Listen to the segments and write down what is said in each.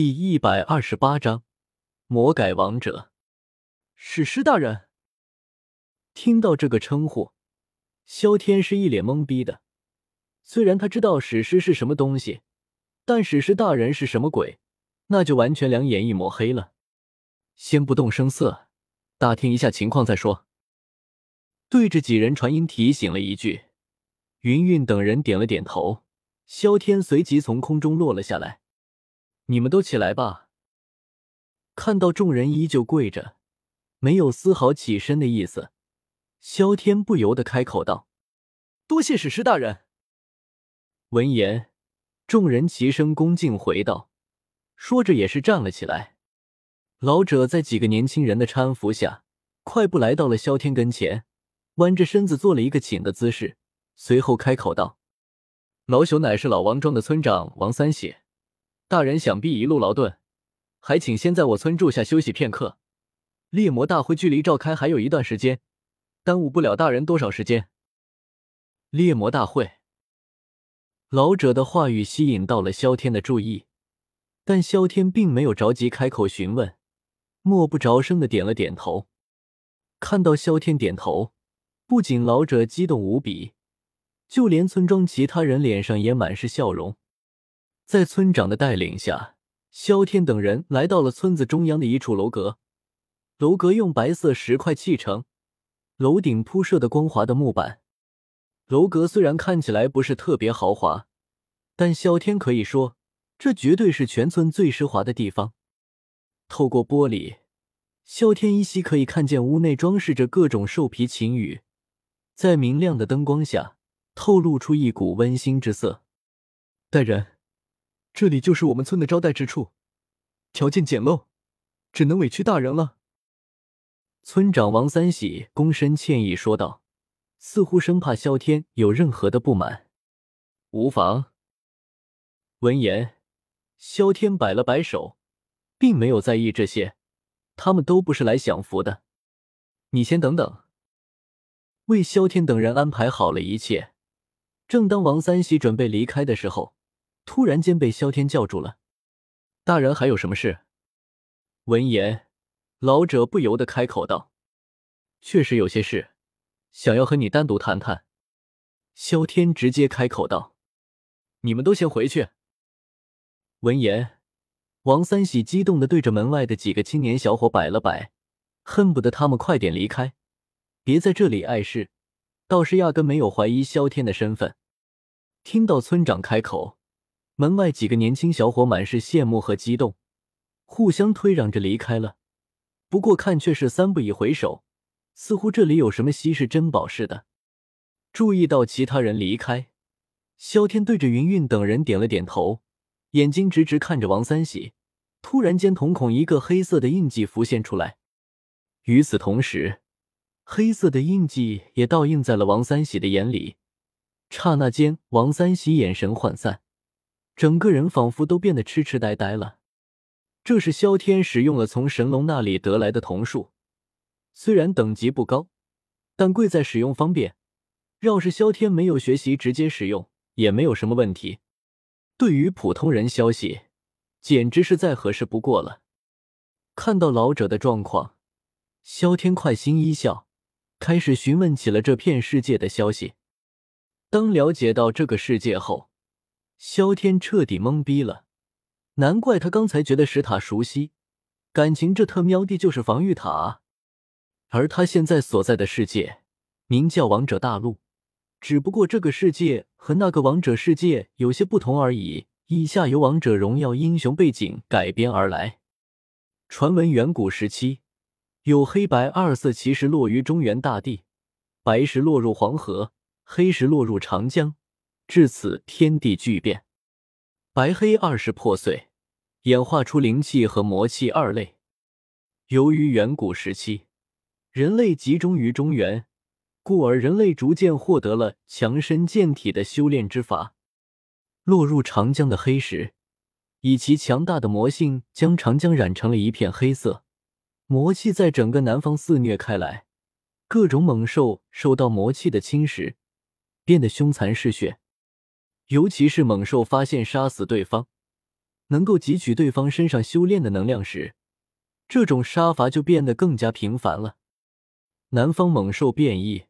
第一百二十八章魔改王者。史诗大人听到这个称呼，萧天是一脸懵逼的。虽然他知道史诗是什么东西，但史诗大人是什么鬼，那就完全两眼一抹黑了。先不动声色，打听一下情况再说。对着几人传音提醒了一句，云云等人点了点头。萧天随即从空中落了下来。你们都起来吧。看到众人依旧跪着，没有丝毫起身的意思，萧天不由得开口道：“多谢史诗大人。”闻言，众人齐声恭敬回道，说着也是站了起来。老者在几个年轻人的搀扶下，快步来到了萧天跟前，弯着身子做了一个请的姿势，随后开口道：“老朽乃是老王庄的村长王三喜。”大人想必一路劳顿，还请先在我村住下休息片刻。猎魔大会距离召开还有一段时间，耽误不了大人多少时间。猎魔大会，老者的话语吸引到了萧天的注意，但萧天并没有着急开口询问，默不着声的点了点头。看到萧天点头，不仅老者激动无比，就连村庄其他人脸上也满是笑容。在村长的带领下，萧天等人来到了村子中央的一处楼阁。楼阁用白色石块砌成，楼顶铺设的光滑的木板。楼阁虽然看起来不是特别豪华，但萧天可以说，这绝对是全村最奢华的地方。透过玻璃，萧天依稀可以看见屋内装饰着各种兽皮禽羽，在明亮的灯光下，透露出一股温馨之色。大人。这里就是我们村的招待之处，条件简陋，只能委屈大人了。村长王三喜躬身歉意说道，似乎生怕萧天有任何的不满。无妨。闻言，萧天摆了摆手，并没有在意这些，他们都不是来享福的。你先等等。为萧天等人安排好了一切，正当王三喜准备离开的时候。突然间被萧天叫住了，大人还有什么事？闻言，老者不由得开口道：“确实有些事，想要和你单独谈谈。”萧天直接开口道：“你们都先回去。”闻言，王三喜激动的对着门外的几个青年小伙摆了摆，恨不得他们快点离开，别在这里碍事。倒是压根没有怀疑萧天的身份。听到村长开口。门外几个年轻小伙满是羡慕和激动，互相推让着离开了。不过看却是三不一回首，似乎这里有什么稀世珍宝似的。注意到其他人离开，萧天对着云云等人点了点头，眼睛直直看着王三喜。突然间，瞳孔一个黑色的印记浮现出来。与此同时，黑色的印记也倒映在了王三喜的眼里。刹那间，王三喜眼神涣散。整个人仿佛都变得痴痴呆呆了。这是萧天使用了从神龙那里得来的瞳术，虽然等级不高，但贵在使用方便。要是萧天没有学习，直接使用也没有什么问题。对于普通人，消息简直是再合适不过了。看到老者的状况，萧天快心一笑，开始询问起了这片世界的消息。当了解到这个世界后，萧天彻底懵逼了，难怪他刚才觉得石塔熟悉，感情这特喵的就是防御塔。而他现在所在的世界名叫王者大陆，只不过这个世界和那个王者世界有些不同而已。以下由王者荣耀英雄背景改编而来。传闻远古时期，有黑白二色奇石落于中原大地，白石落入黄河，黑石落入长江。至此，天地巨变，白黑二世破碎，演化出灵气和魔气二类。由于远古时期人类集中于中原，故而人类逐渐获得了强身健体的修炼之法。落入长江的黑石，以其强大的魔性，将长江染成了一片黑色，魔气在整个南方肆虐开来，各种猛兽受到魔气的侵蚀，变得凶残嗜血。尤其是猛兽发现杀死对方，能够汲取对方身上修炼的能量时，这种杀伐就变得更加频繁了。南方猛兽变异，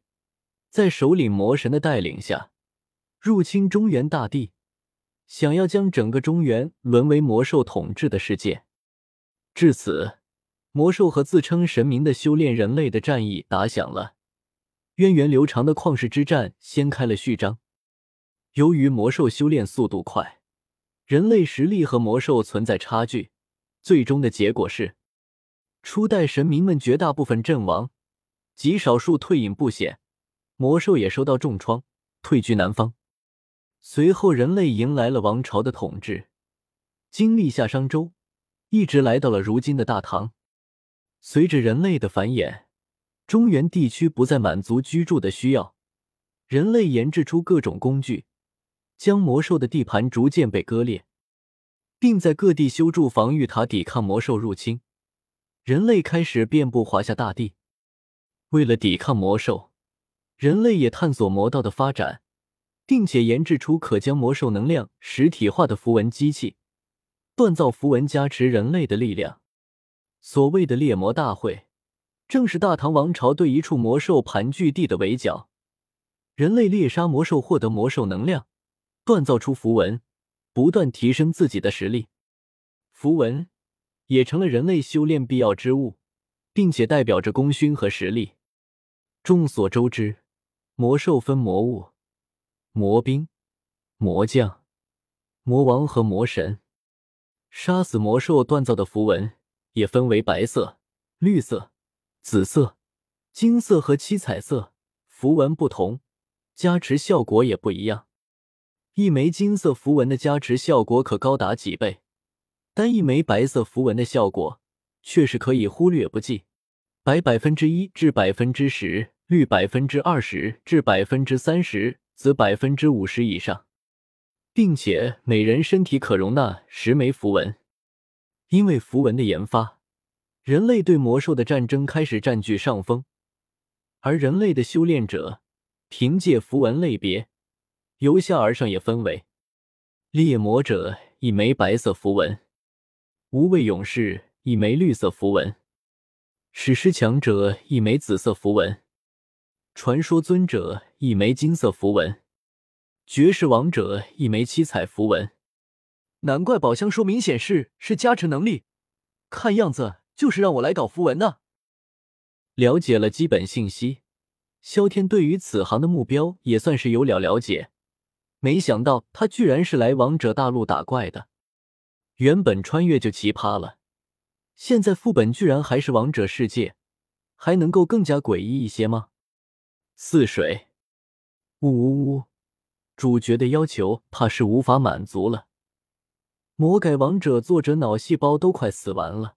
在首领魔神的带领下，入侵中原大地，想要将整个中原沦为魔兽统治的世界。至此，魔兽和自称神明的修炼人类的战役打响了，源远流长的旷世之战掀开了序章。由于魔兽修炼速度快，人类实力和魔兽存在差距，最终的结果是，初代神明们绝大部分阵亡。极少数退隐不显，魔兽也受到重创，退居南方。随后，人类迎来了王朝的统治，经历夏商周，一直来到了如今的大唐。随着人类的繁衍，中原地区不再满足居住的需要，人类研制出各种工具，将魔兽的地盘逐渐被割裂，并在各地修筑防御塔，抵抗魔兽入侵。人类开始遍布华夏大地。为了抵抗魔兽，人类也探索魔道的发展，并且研制出可将魔兽能量实体化的符文机器，锻造符文加持人类的力量。所谓的猎魔大会，正是大唐王朝对一处魔兽盘踞地的围剿。人类猎杀魔兽，获得魔兽能量，锻造出符文，不断提升自己的实力。符文也成了人类修炼必要之物，并且代表着功勋和实力。众所周知，魔兽分魔物、魔兵、魔将、魔王和魔神。杀死魔兽锻造的符文也分为白色、绿色、紫色、金色和七彩色。符文不同，加持效果也不一样。一枚金色符文的加持效果可高达几倍，但一枚白色符文的效果却是可以忽略不计。白百分之一至百分之十。绿百分之二十至百分之三十，紫百分之五十以上，并且每人身体可容纳十枚符文。因为符文的研发，人类对魔兽的战争开始占据上风。而人类的修炼者凭借符文类别，由下而上也分为：猎魔者一枚白色符文，无畏勇士一枚绿色符文，史诗强者一枚紫色符文。传说尊者一枚金色符文，绝世王者一枚七彩符文。难怪宝箱说明显示是加持能力，看样子就是让我来搞符文的。了解了基本信息，萧天对于此行的目标也算是有了了解。没想到他居然是来王者大陆打怪的。原本穿越就奇葩了，现在副本居然还是王者世界，还能够更加诡异一些吗？似水，呜呜呜！主角的要求怕是无法满足了。魔改王者作者脑细胞都快死完了。